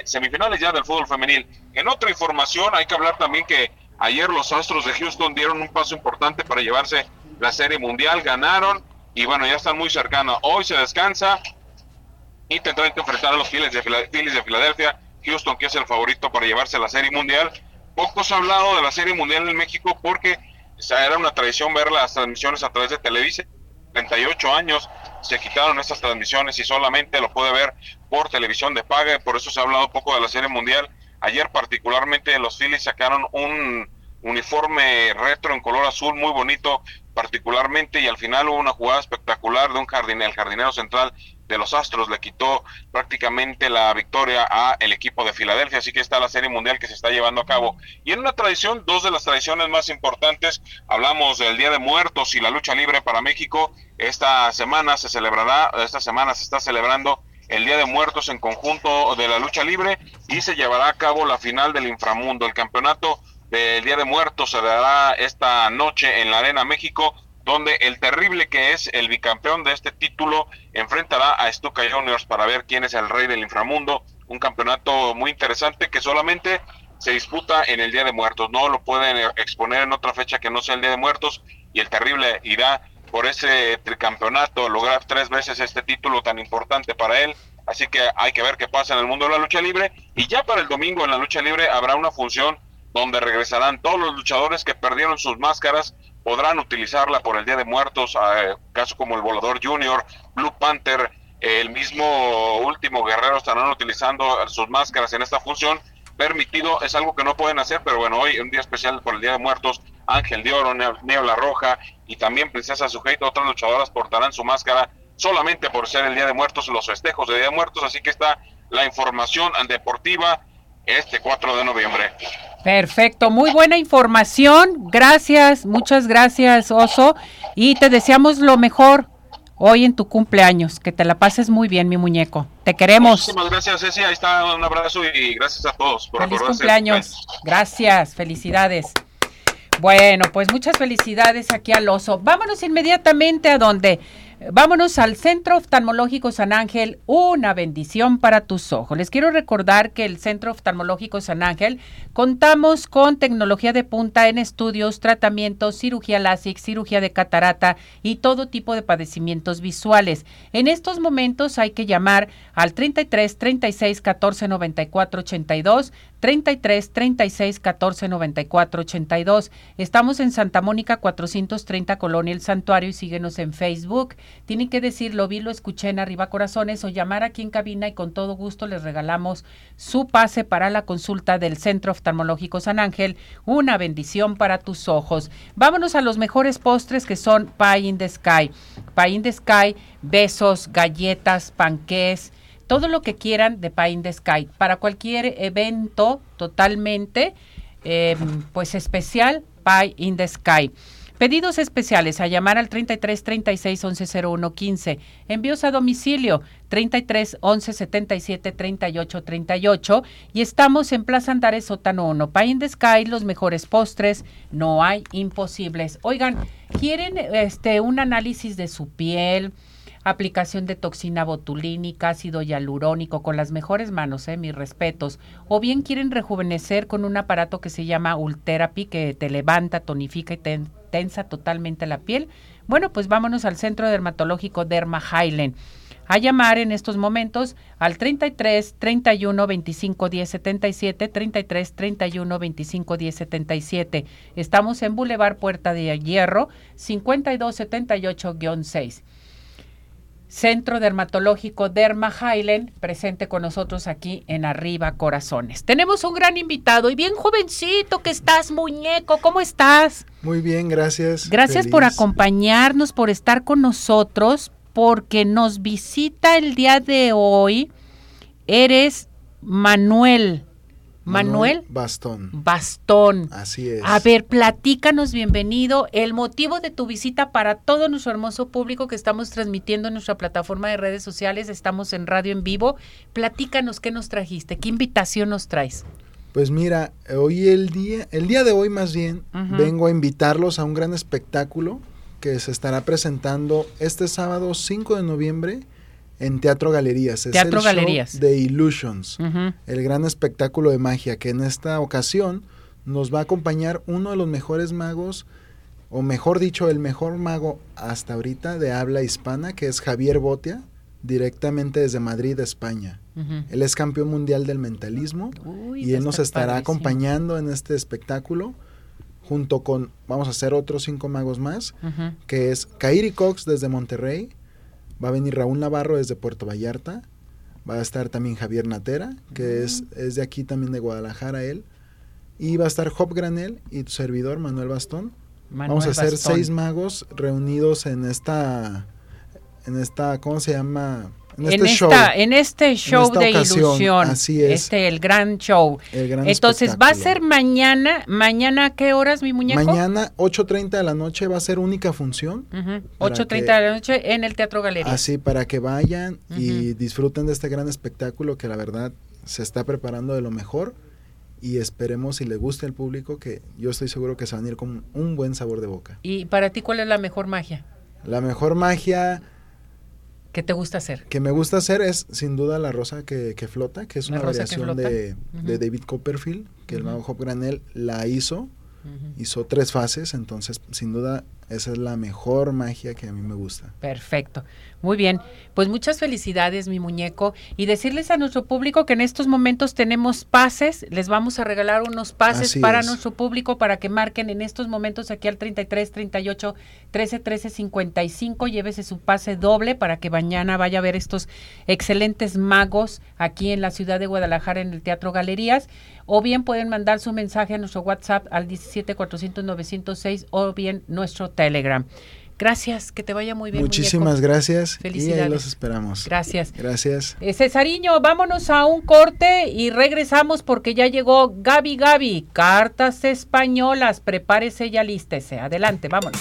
semifinales ya del fútbol femenil. En otra información hay que hablar también que ayer los Astros de Houston dieron un paso importante para llevarse la Serie Mundial, ganaron y bueno, ya están muy cercanos. Hoy se descansa y tendrán que enfrentar a los Phillies de, Phillies de Filadelfia, Houston que es el favorito para llevarse la Serie Mundial. Poco se ha hablado de la Serie Mundial en México porque era una tradición ver las transmisiones a través de Televisa 38 años se quitaron estas transmisiones y solamente lo puede ver por televisión de paga, por eso se ha hablado poco de la Serie Mundial. Ayer particularmente los Phillies sacaron un uniforme retro en color azul muy bonito particularmente y al final hubo una jugada espectacular de un jardinero, el jardinero central de los Astros le quitó prácticamente la victoria a el equipo de Filadelfia, así que está la Serie Mundial que se está llevando a cabo. Y en una tradición, dos de las tradiciones más importantes, hablamos del Día de Muertos y la lucha libre para México. Esta semana se celebrará, esta semana se está celebrando el Día de Muertos en conjunto de la lucha libre y se llevará a cabo la final del inframundo. El campeonato del Día de Muertos se dará esta noche en la Arena México donde el terrible que es el bicampeón de este título enfrentará a Stuka Juniors para ver quién es el rey del inframundo, un campeonato muy interesante que solamente se disputa en el Día de Muertos, no lo pueden exponer en otra fecha que no sea el Día de Muertos y el terrible irá por ese tricampeonato, lograr tres veces este título tan importante para él, así que hay que ver qué pasa en el mundo de la lucha libre. Y ya para el domingo en la lucha libre habrá una función donde regresarán todos los luchadores que perdieron sus máscaras podrán utilizarla por el Día de Muertos, eh, caso como el Volador Junior, Blue Panther, el mismo último guerrero estarán utilizando sus máscaras en esta función. Permitido, es algo que no pueden hacer, pero bueno, hoy un día especial por el Día de Muertos, Ángel de Oro, Niebla Roja y también Princesa Sujeito, otras luchadoras portarán su máscara solamente por ser el Día de Muertos, los festejos de Día de Muertos, así que está la información deportiva este 4 de noviembre. Perfecto, muy buena información. Gracias, muchas gracias, Oso. Y te deseamos lo mejor hoy en tu cumpleaños. Que te la pases muy bien, mi muñeco. Te queremos. Muchísimas gracias, Ceci. Ahí está, un abrazo y gracias a todos por Feliz cumpleaños. Gracias, felicidades. Bueno, pues muchas felicidades aquí al oso. Vámonos inmediatamente a donde Vámonos al Centro Oftalmológico San Ángel, una bendición para tus ojos. Les quiero recordar que el Centro Oftalmológico San Ángel contamos con tecnología de punta en estudios, tratamientos, cirugía láser, cirugía de catarata y todo tipo de padecimientos visuales. En estos momentos hay que llamar al 33 36 14 94 82 33 36 14 94 82. Estamos en Santa Mónica 430 Colonia El Santuario y síguenos en Facebook. Tienen que decir lo vi, lo escuché en Arriba Corazones o llamar aquí en cabina y con todo gusto les regalamos su pase para la consulta del Centro Oftalmológico San Ángel. Una bendición para tus ojos. Vámonos a los mejores postres que son Pie in the Sky. Pie in the Sky, besos, galletas, panqués todo lo que quieran de Pie in the Sky para cualquier evento totalmente em, pues especial Pie in the Sky. Pedidos especiales a llamar al 33 36 11 01 15. Envíos a domicilio 33 11 77 38 38. Y estamos en Plaza Andares Sótano 1. Pie in the Sky, los mejores postres. No hay imposibles. Oigan, ¿quieren este un análisis de su piel? Aplicación de toxina botulínica, ácido hialurónico con las mejores manos, eh, mis respetos. O bien quieren rejuvenecer con un aparato que se llama Ultherapy que te levanta, tonifica y tensa totalmente la piel. Bueno, pues vámonos al Centro Dermatológico Derma Highland. A llamar en estos momentos al 33 31 25 10 77, 33 31 25 10 77. Estamos en Boulevard Puerta de Hierro, 52 78-6. Centro Dermatológico Derma Highland, presente con nosotros aquí en Arriba Corazones. Tenemos un gran invitado y bien jovencito que estás, muñeco. ¿Cómo estás? Muy bien, gracias. Gracias por acompañarnos, por estar con nosotros, porque nos visita el día de hoy. Eres Manuel. Manuel, Bastón. Bastón. Así es. A ver, platícanos, bienvenido. El motivo de tu visita para todo nuestro hermoso público que estamos transmitiendo en nuestra plataforma de redes sociales, estamos en radio en vivo. Platícanos qué nos trajiste, qué invitación nos traes. Pues mira, hoy el día, el día de hoy más bien, vengo a invitarlos a un gran espectáculo que se estará presentando este sábado 5 de noviembre en Teatro Galerías. Es Teatro Galerías. de Illusions, el gran espectáculo de magia que en esta ocasión nos va a acompañar uno de los mejores magos, o mejor dicho, el mejor mago hasta ahorita de habla hispana, que es Javier Botia, directamente desde Madrid, España. Él es campeón mundial del mentalismo y él nos estará acompañando en este espectáculo junto con, vamos a hacer otros cinco magos más, que es Kairi Cox desde Monterrey, Va a venir Raúl Navarro desde Puerto Vallarta. Va a estar también Javier Natera, que es, es de aquí también de Guadalajara él. Y va a estar Job Granel y tu servidor, Manuel Bastón. Vamos a hacer seis magos reunidos en esta, en esta, ¿cómo se llama? En, este show, en este show de ilusión. Así es. Este, el gran show. Entonces, va a ser mañana. ¿Mañana a qué horas, mi muñeco? Mañana, 8.30 de la noche, va a ser única función. 8.30 de la noche en el Teatro Galería. Así, para que vayan y disfruten de este gran espectáculo que la verdad se está preparando de lo mejor. Y esperemos si le guste al público que yo estoy seguro que se van a ir con un buen sabor de boca. ¿Y para ti cuál es la mejor magia? La mejor magia ¿Qué te gusta hacer? Que me gusta hacer es sin duda la rosa que, flota, que es una variación de, David Copperfield, que el mago Hop Granel la hizo, hizo tres fases, entonces sin duda esa es la mejor magia que a mí me gusta. Perfecto. Muy bien, pues muchas felicidades, mi muñeco. Y decirles a nuestro público que en estos momentos tenemos pases, les vamos a regalar unos pases para nuestro público para que marquen en estos momentos aquí al 33 38 13 13 55. Llévese su pase doble para que mañana vaya a ver estos excelentes magos aquí en la ciudad de Guadalajara en el Teatro Galerías. O bien pueden mandar su mensaje a nuestro WhatsApp al 17 400 906 o bien nuestro Telegram. Gracias, que te vaya muy bien. Muchísimas gracias. Felicidades. Y los esperamos. Gracias. Gracias. Eh, Cesariño, vámonos a un corte y regresamos porque ya llegó Gaby Gaby. Cartas españolas. Prepárese y alístese. Adelante, vámonos.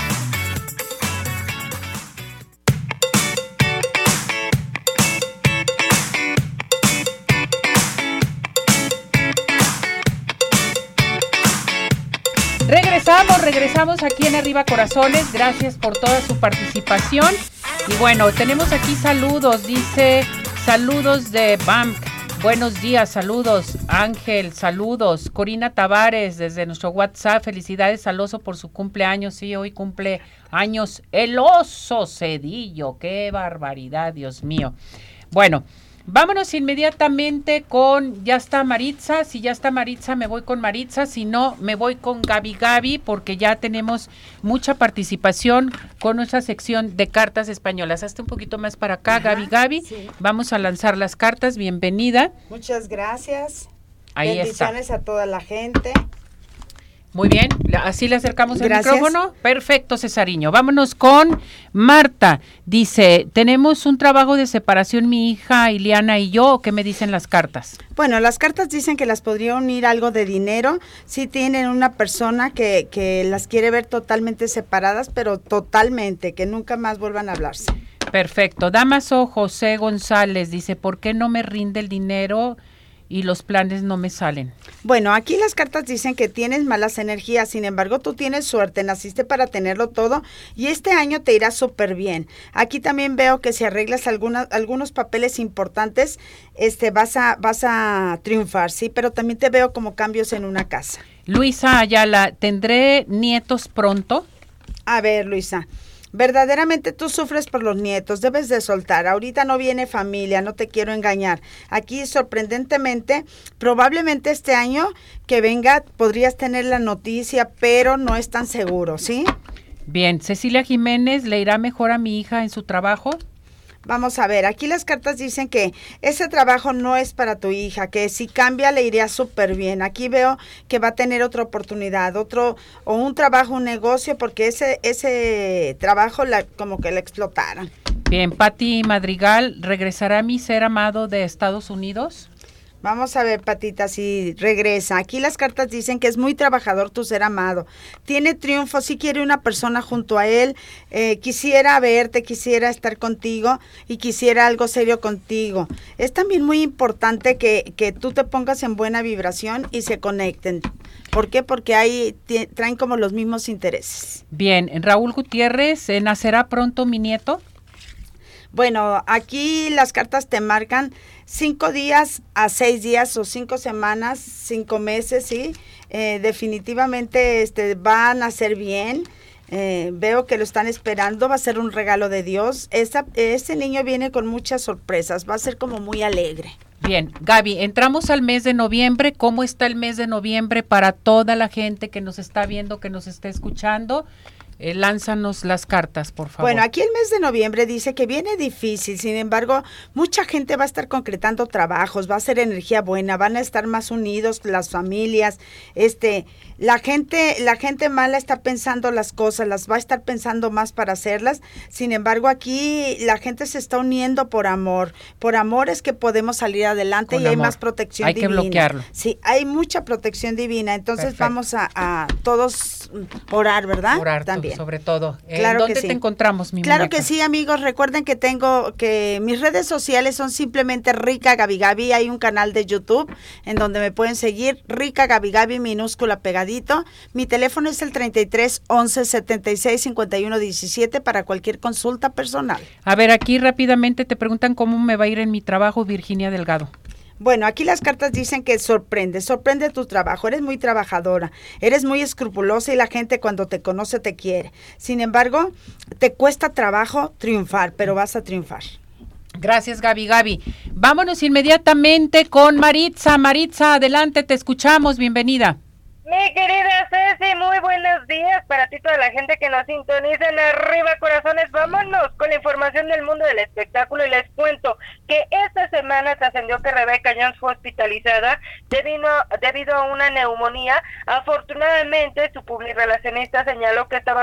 Regresamos, aquí en Arriba Corazones. Gracias por toda su participación. Y bueno, tenemos aquí saludos. Dice saludos de BAMC. Buenos días, saludos. Ángel, saludos. Corina Tavares desde nuestro WhatsApp. Felicidades al oso por su cumpleaños. Sí, hoy cumple años el oso Cedillo. Qué barbaridad, Dios mío. Bueno, Vámonos inmediatamente con, ya está Maritza, si ya está Maritza me voy con Maritza, si no me voy con Gaby Gaby porque ya tenemos mucha participación con nuestra sección de cartas españolas. Hasta un poquito más para acá, Gaby Gaby. Vamos a lanzar las cartas, bienvenida. Muchas gracias. Ahí Bendiciones a toda la gente. Muy bien, así le acercamos el micrófono. Perfecto, Cesariño. Vámonos con Marta. Dice, tenemos un trabajo de separación mi hija Iliana y yo. ¿Qué me dicen las cartas? Bueno, las cartas dicen que las podría unir algo de dinero. Si tienen una persona que, que las quiere ver totalmente separadas, pero totalmente, que nunca más vuelvan a hablarse. Perfecto. Damaso José González dice, ¿por qué no me rinde el dinero? Y los planes no me salen. Bueno, aquí las cartas dicen que tienes malas energías, sin embargo tú tienes suerte, naciste para tenerlo todo y este año te irá súper bien. Aquí también veo que si arreglas algunos papeles importantes, este, vas, a, vas a triunfar, sí, pero también te veo como cambios en una casa. Luisa Ayala, ¿tendré nietos pronto? A ver, Luisa. Verdaderamente tú sufres por los nietos, debes de soltar. Ahorita no viene familia, no te quiero engañar. Aquí sorprendentemente, probablemente este año que venga podrías tener la noticia, pero no es tan seguro, ¿sí? Bien, Cecilia Jiménez, ¿le irá mejor a mi hija en su trabajo? Vamos a ver, aquí las cartas dicen que ese trabajo no es para tu hija, que si cambia le iría súper bien. Aquí veo que va a tener otra oportunidad, otro, o un trabajo, un negocio, porque ese, ese trabajo la, como que la explotaran. Bien, Patti Madrigal, ¿regresará mi ser amado de Estados Unidos? Vamos a ver, Patita, si regresa. Aquí las cartas dicen que es muy trabajador tu ser amado. Tiene triunfo, si quiere una persona junto a él. Eh, quisiera verte, quisiera estar contigo y quisiera algo serio contigo. Es también muy importante que, que tú te pongas en buena vibración y se conecten. ¿Por qué? Porque ahí traen como los mismos intereses. Bien, Raúl Gutiérrez, ¿nacerá pronto mi nieto? Bueno, aquí las cartas te marcan cinco días a seis días o cinco semanas, cinco meses, sí. Eh, definitivamente este, van a ser bien. Eh, veo que lo están esperando, va a ser un regalo de Dios. Esta, este niño viene con muchas sorpresas, va a ser como muy alegre. Bien, Gaby, entramos al mes de noviembre. ¿Cómo está el mes de noviembre para toda la gente que nos está viendo, que nos está escuchando? Eh, lánzanos las cartas, por favor. Bueno, aquí el mes de noviembre dice que viene difícil, sin embargo, mucha gente va a estar concretando trabajos, va a ser energía buena, van a estar más unidos las familias, este, la gente, la gente mala está pensando las cosas, las va a estar pensando más para hacerlas. Sin embargo, aquí la gente se está uniendo por amor. Por amor es que podemos salir adelante y hay más protección divina. Hay que bloquearlo. Sí, hay mucha protección divina. Entonces vamos a, todos orar, ¿verdad? Orar también. sobre todo. Claro ¿Dónde te encontramos, mi Claro que sí, amigos. Recuerden que tengo que mis redes sociales son simplemente Rica Gabi Gabi. Hay un canal de YouTube en donde me pueden seguir. Rica Gabi Gabi minúscula pegadita mi teléfono es el 33 11 76 51 17 para cualquier consulta personal. A ver, aquí rápidamente te preguntan cómo me va a ir en mi trabajo, Virginia Delgado. Bueno, aquí las cartas dicen que sorprende, sorprende tu trabajo, eres muy trabajadora, eres muy escrupulosa y la gente cuando te conoce te quiere. Sin embargo, te cuesta trabajo triunfar, pero vas a triunfar. Gracias, Gaby. Gaby, vámonos inmediatamente con Maritza. Maritza, adelante, te escuchamos, bienvenida. Mi querida Ceci, muy buenos días para ti toda la gente que nos sintoniza en Arriba Corazones. Vámonos con la información del mundo del espectáculo y les cuento que esta semana trascendió que Rebeca Jones fue hospitalizada debido, debido a una neumonía. Afortunadamente, su publirelacionista señaló que está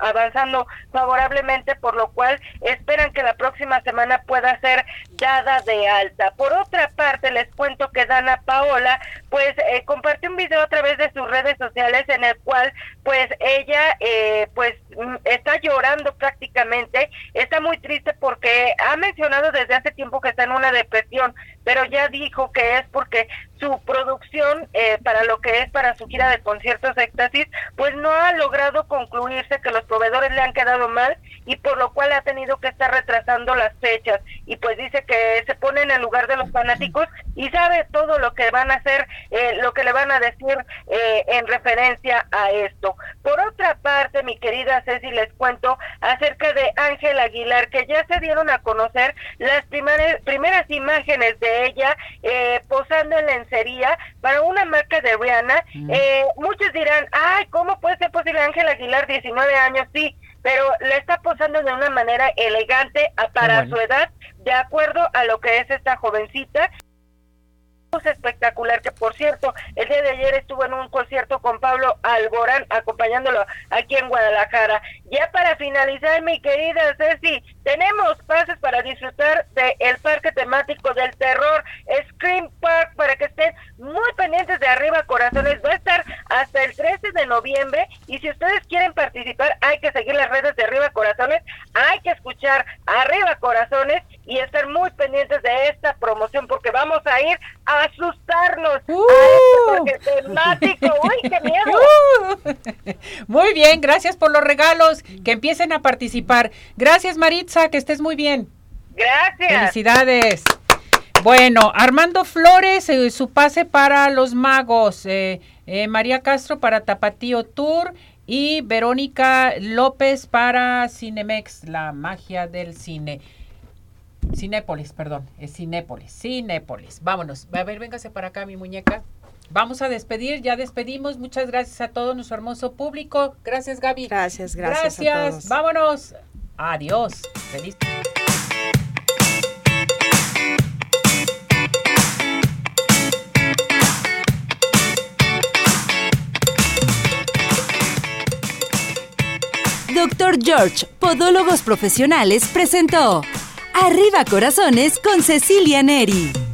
avanzando favorablemente, por lo cual esperan que la próxima semana pueda ser dada de alta. Por otra parte, les cuento que Dana Paola, pues, eh, compartió un video a través de sus redes sociales en el cual, pues, ella, eh, pues, mm, está llorando prácticamente, está muy triste porque ha mencionado desde hace tiempo que está en una depresión, pero ya dijo que es porque su producción eh, para lo que es para su gira de conciertos éxtasis, pues no ha logrado concluirse, que los proveedores le han quedado mal y por lo cual ha tenido que estar retrasando las fechas. Y pues dice que se pone en el lugar de los fanáticos y sabe todo lo que van a hacer, eh, lo que le van a decir eh, en referencia a esto. Por otra parte, mi querida Ceci, les cuento acerca de Ángel Aguilar, que ya se dieron a conocer las primeras, primeras imágenes de ella posando en la sería para una marca de Rihanna. Eh, muchos dirán, ay, ¿cómo puede ser posible Ángel Aguilar, 19 años? Sí, pero le está posando de una manera elegante para su edad, de acuerdo a lo que es esta jovencita espectacular que por cierto el día de ayer estuvo en un concierto con Pablo Alborán acompañándolo aquí en Guadalajara. Ya para finalizar mi querida Ceci tenemos pases para disfrutar del parque temático del terror Scream Park para que estén muy pendientes de arriba corazones. Va a estar hasta el 13 de noviembre y si ustedes quieren participar hay que seguir las redes de arriba corazones hay que escuchar arriba corazones y estar muy pendientes de esta promoción porque vamos a ir a asustarnos uh. este temático. ¡Uy, qué miedo! Uh. Muy bien, gracias por los regalos. Que empiecen a participar. Gracias, Maritza, que estés muy bien. Gracias. Felicidades. Bueno, Armando Flores, eh, su pase para los magos. Eh, eh, María Castro para Tapatío Tour. Y Verónica López para Cinemex, la magia del cine. Cinépolis, perdón, es Cinépolis, Cinépolis. Vámonos. A ver, véngase para acá, mi muñeca. Vamos a despedir, ya despedimos. Muchas gracias a todo nuestro hermoso público. Gracias, Gaby. Gracias, gracias. Gracias. Vámonos. Adiós. Feliz. Doctor George, Podólogos Profesionales, presentó Arriba Corazones con Cecilia Neri.